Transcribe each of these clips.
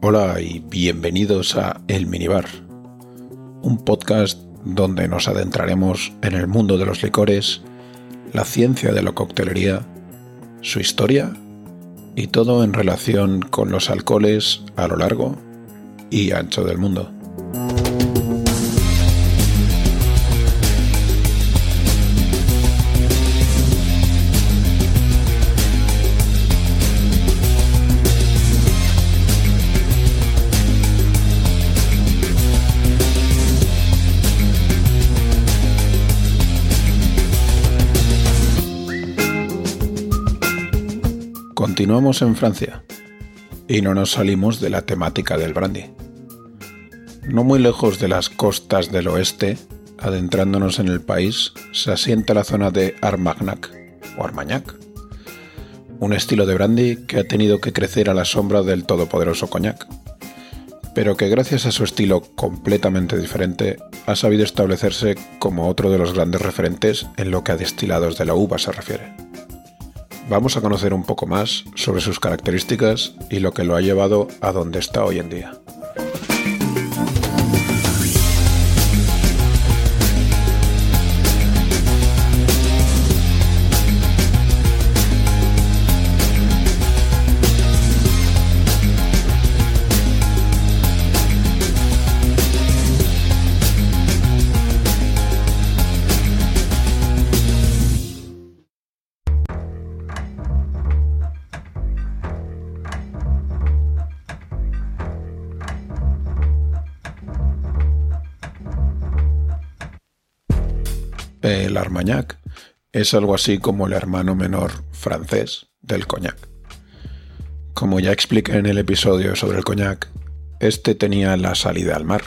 Hola y bienvenidos a El Minibar, un podcast donde nos adentraremos en el mundo de los licores, la ciencia de la coctelería, su historia y todo en relación con los alcoholes a lo largo y ancho del mundo. Continuamos en Francia. Y no nos salimos de la temática del brandy. No muy lejos de las costas del oeste, adentrándonos en el país, se asienta la zona de Armagnac o Armagnac, un estilo de brandy que ha tenido que crecer a la sombra del todopoderoso coñac, pero que gracias a su estilo completamente diferente ha sabido establecerse como otro de los grandes referentes en lo que a destilados de la uva se refiere vamos a conocer un poco más sobre sus características y lo que lo ha llevado a donde está hoy en día. El Armagnac es algo así como el hermano menor francés del coñac. Como ya expliqué en el episodio sobre el coñac, este tenía la salida al mar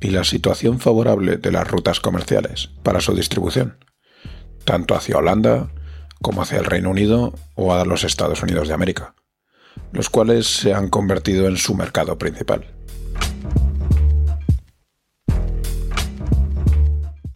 y la situación favorable de las rutas comerciales para su distribución, tanto hacia Holanda como hacia el Reino Unido o a los Estados Unidos de América, los cuales se han convertido en su mercado principal.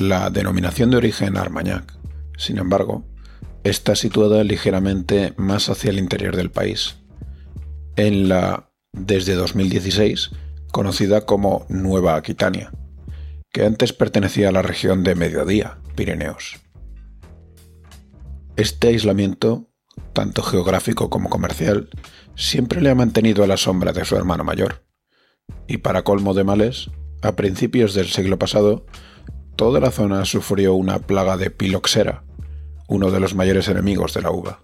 La denominación de origen Armagnac, sin embargo, está situada ligeramente más hacia el interior del país, en la, desde 2016, conocida como Nueva Aquitania, que antes pertenecía a la región de Mediodía, Pirineos. Este aislamiento, tanto geográfico como comercial, siempre le ha mantenido a la sombra de su hermano mayor. Y para colmo de males, a principios del siglo pasado, toda la zona sufrió una plaga de piloxera, uno de los mayores enemigos de la uva.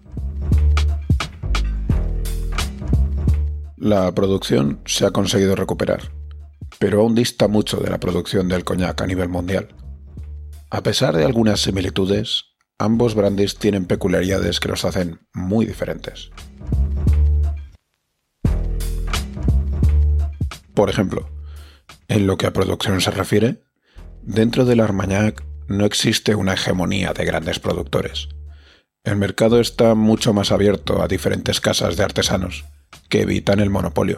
La producción se ha conseguido recuperar, pero aún dista mucho de la producción del coñac a nivel mundial. A pesar de algunas similitudes, ambos brandis tienen peculiaridades que los hacen muy diferentes. Por ejemplo, en lo que a producción se refiere, Dentro del Armagnac no existe una hegemonía de grandes productores. El mercado está mucho más abierto a diferentes casas de artesanos, que evitan el monopolio.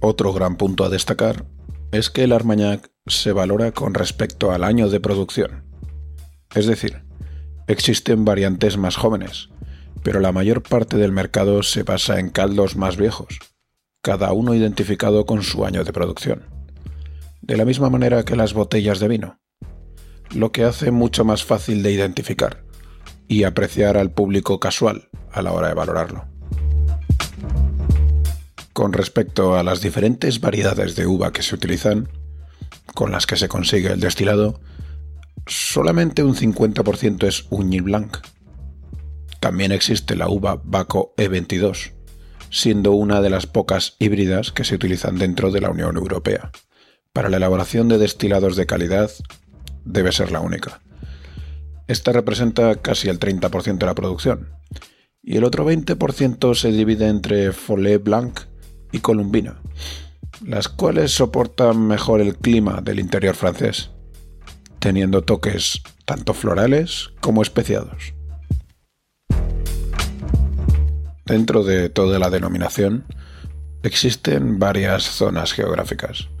Otro gran punto a destacar es que el Armagnac se valora con respecto al año de producción. Es decir, existen variantes más jóvenes, pero la mayor parte del mercado se basa en caldos más viejos, cada uno identificado con su año de producción de la misma manera que las botellas de vino, lo que hace mucho más fácil de identificar y apreciar al público casual a la hora de valorarlo. Con respecto a las diferentes variedades de uva que se utilizan, con las que se consigue el destilado, solamente un 50% es Uñil Blanc. También existe la uva Baco E22, siendo una de las pocas híbridas que se utilizan dentro de la Unión Europea. Para la elaboración de destilados de calidad debe ser la única. Esta representa casi el 30% de la producción, y el otro 20% se divide entre Follet Blanc y Columbina, las cuales soportan mejor el clima del interior francés, teniendo toques tanto florales como especiados. Dentro de toda la denominación existen varias zonas geográficas.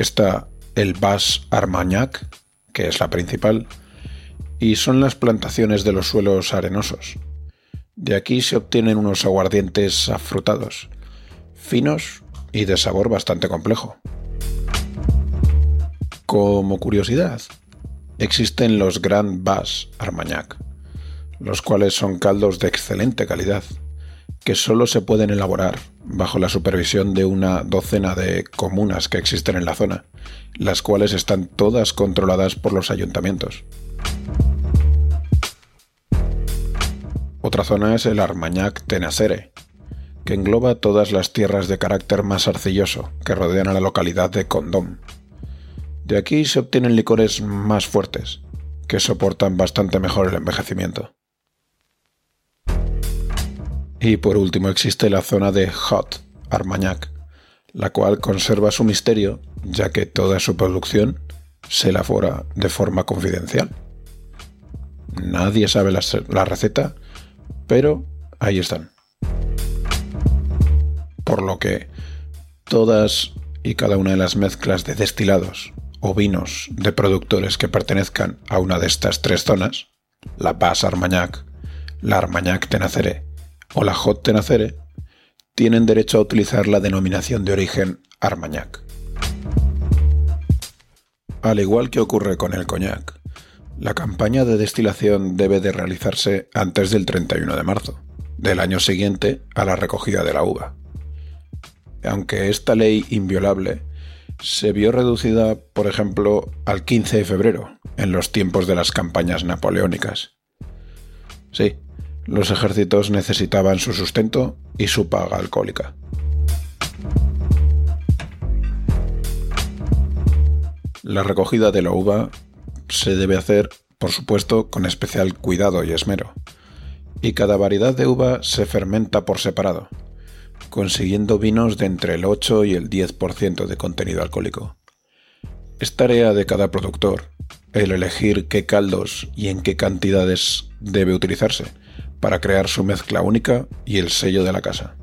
Está el Bas Armagnac, que es la principal, y son las plantaciones de los suelos arenosos, De aquí se obtienen unos aguardientes afrutados, finos y de sabor bastante complejo. Como curiosidad, existen los Grand Bass Armagnac, los cuales son caldos de excelente calidad, que solo se pueden elaborar bajo la supervisión de una docena de comunas que existen en la zona, las cuales están todas controladas por los ayuntamientos. Otra zona es el Armagnac Tenasere, que engloba todas las tierras de carácter más arcilloso que rodean a la localidad de Condom. De aquí se obtienen licores más fuertes, que soportan bastante mejor el envejecimiento. Y por último existe la zona de Hot Armagnac, la cual conserva su misterio ya que toda su producción se elabora de forma confidencial. Nadie sabe la, la receta, pero ahí están. Por lo que todas y cada una de las mezclas de destilados o vinos de productores que pertenezcan a una de estas tres zonas, la Basse Armagnac, la Armagnac Tenacere o la Hot Tenacere tienen derecho a utilizar la denominación de origen Armagnac. Al igual que ocurre con el coñac, la campaña de destilación debe de realizarse antes del 31 de marzo, del año siguiente a la recogida de la uva. Aunque esta ley inviolable se vio reducida, por ejemplo, al 15 de febrero, en los tiempos de las campañas napoleónicas. Sí, los ejércitos necesitaban su sustento y su paga alcohólica. La recogida de la uva se debe hacer, por supuesto, con especial cuidado y esmero, y cada variedad de uva se fermenta por separado, consiguiendo vinos de entre el 8 y el 10% de contenido alcohólico. Es tarea de cada productor el elegir qué caldos y en qué cantidades debe utilizarse, para crear su mezcla única y el sello de la casa.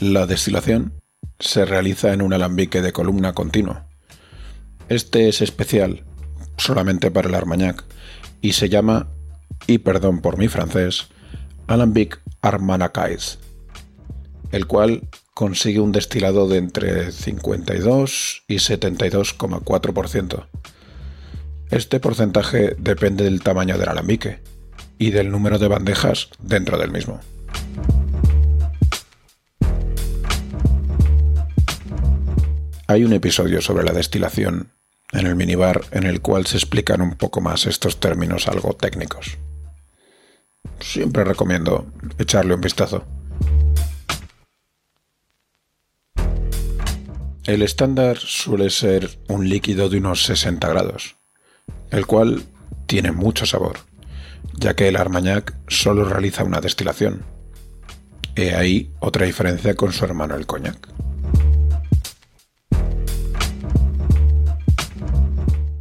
La destilación se realiza en un alambique de columna continua. Este es especial solamente para el Armagnac y se llama, y perdón por mi francés, Alambic Armanacais, el cual consigue un destilado de entre 52 y 72,4%. Este porcentaje depende del tamaño del alambique y del número de bandejas dentro del mismo. Hay un episodio sobre la destilación en el minibar en el cual se explican un poco más estos términos algo técnicos. Siempre recomiendo echarle un vistazo. El estándar suele ser un líquido de unos 60 grados, el cual tiene mucho sabor, ya que el Armagnac solo realiza una destilación. He ahí otra diferencia con su hermano el Cognac.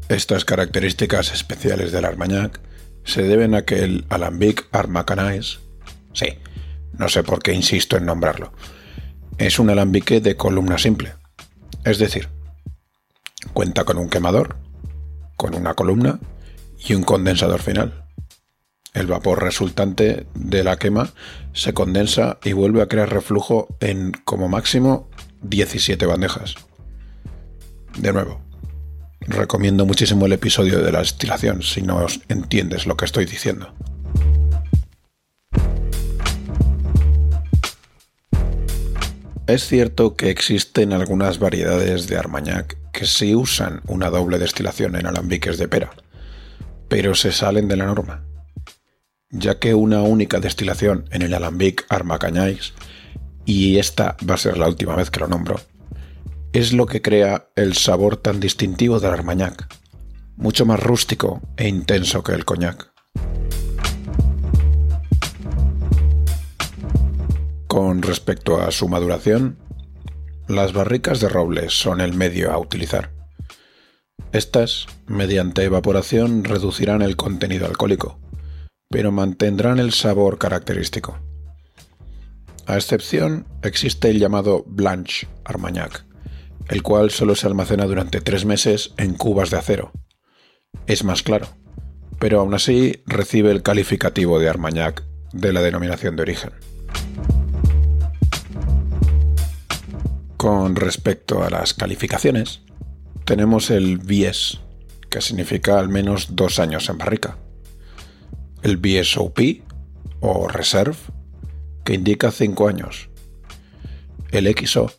Estas características especiales del Armagnac se deben a que el Alambic Armacanais, sí, no sé por qué insisto en nombrarlo, es un alambique de columna simple, es decir, cuenta con un quemador, con una columna y un condensador final. El vapor resultante de la quema se condensa y vuelve a crear reflujo en como máximo 17 bandejas. De nuevo, recomiendo muchísimo el episodio de la destilación si no entiendes lo que estoy diciendo. Es cierto que existen algunas variedades de Armagnac que sí usan una doble destilación en alambiques de pera, pero se salen de la norma, ya que una única destilación en el alambic Armacañáis, y esta va a ser la última vez que lo nombro, es lo que crea el sabor tan distintivo del Armagnac, mucho más rústico e intenso que el coñac. Con respecto a su maduración, las barricas de roble son el medio a utilizar. Estas, mediante evaporación, reducirán el contenido alcohólico, pero mantendrán el sabor característico. A excepción, existe el llamado Blanche Armagnac, el cual solo se almacena durante tres meses en cubas de acero. Es más claro, pero aún así recibe el calificativo de Armagnac de la denominación de origen. Con respecto a las calificaciones, tenemos el BS, que significa al menos dos años en barrica. El BSOP, o Reserve, que indica cinco años. El XO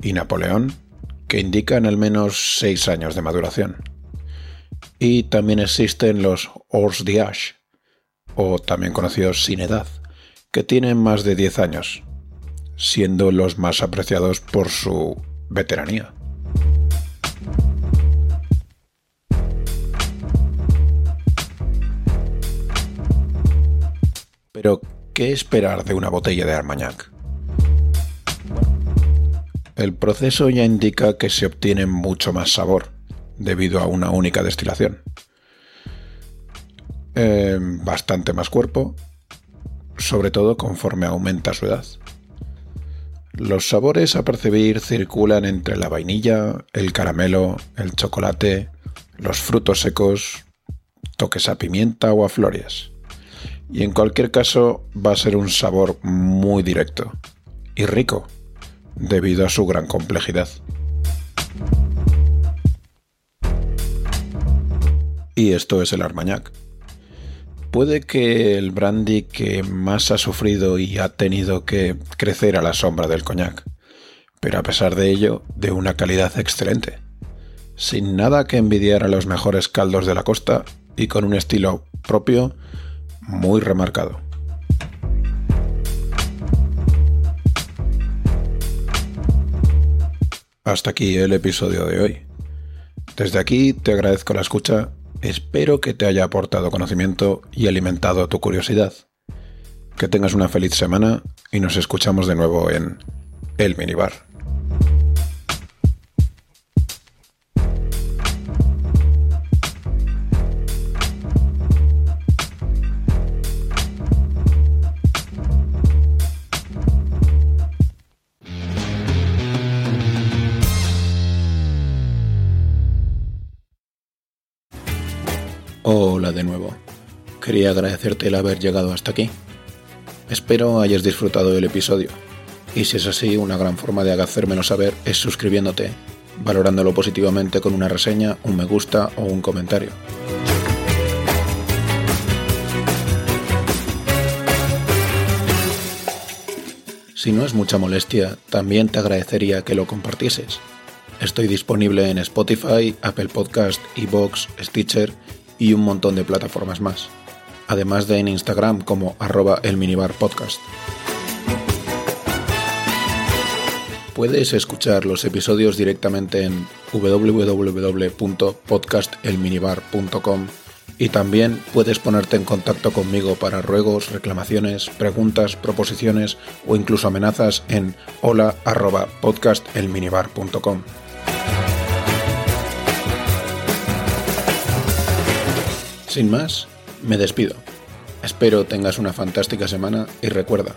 y Napoleón, que indican al menos seis años de maduración. Y también existen los Hors d'Âge, o también conocidos sin edad, que tienen más de 10 años, siendo los más apreciados por su veteranía. Pero, ¿qué esperar de una botella de Armagnac? El proceso ya indica que se obtiene mucho más sabor, debido a una única destilación. Eh, bastante más cuerpo, sobre todo conforme aumenta su edad. Los sabores a percibir circulan entre la vainilla, el caramelo, el chocolate, los frutos secos, toques a pimienta o a flores y en cualquier caso va a ser un sabor muy directo y rico debido a su gran complejidad. Y esto es el Armagnac. Puede que el brandy que más ha sufrido y ha tenido que crecer a la sombra del coñac, pero a pesar de ello, de una calidad excelente, sin nada que envidiar a los mejores caldos de la costa y con un estilo propio muy remarcado. Hasta aquí el episodio de hoy. Desde aquí te agradezco la escucha, espero que te haya aportado conocimiento y alimentado tu curiosidad. Que tengas una feliz semana y nos escuchamos de nuevo en El Minibar. Hola de nuevo. Quería agradecerte el haber llegado hasta aquí. Espero hayas disfrutado del episodio. Y si es así, una gran forma de hacérmelo saber es suscribiéndote, valorándolo positivamente con una reseña, un me gusta o un comentario. Si no es mucha molestia, también te agradecería que lo compartieses. Estoy disponible en Spotify, Apple Podcast, Evox, Stitcher y un montón de plataformas más, además de en Instagram como arroba el minibar podcast. Puedes escuchar los episodios directamente en www.podcastelminibar.com y también puedes ponerte en contacto conmigo para ruegos, reclamaciones, preguntas, proposiciones o incluso amenazas en hola.podcastelminibar.com. Sin más, me despido. Espero tengas una fantástica semana y recuerda,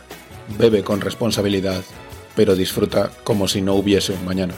bebe con responsabilidad, pero disfruta como si no hubiese un mañana.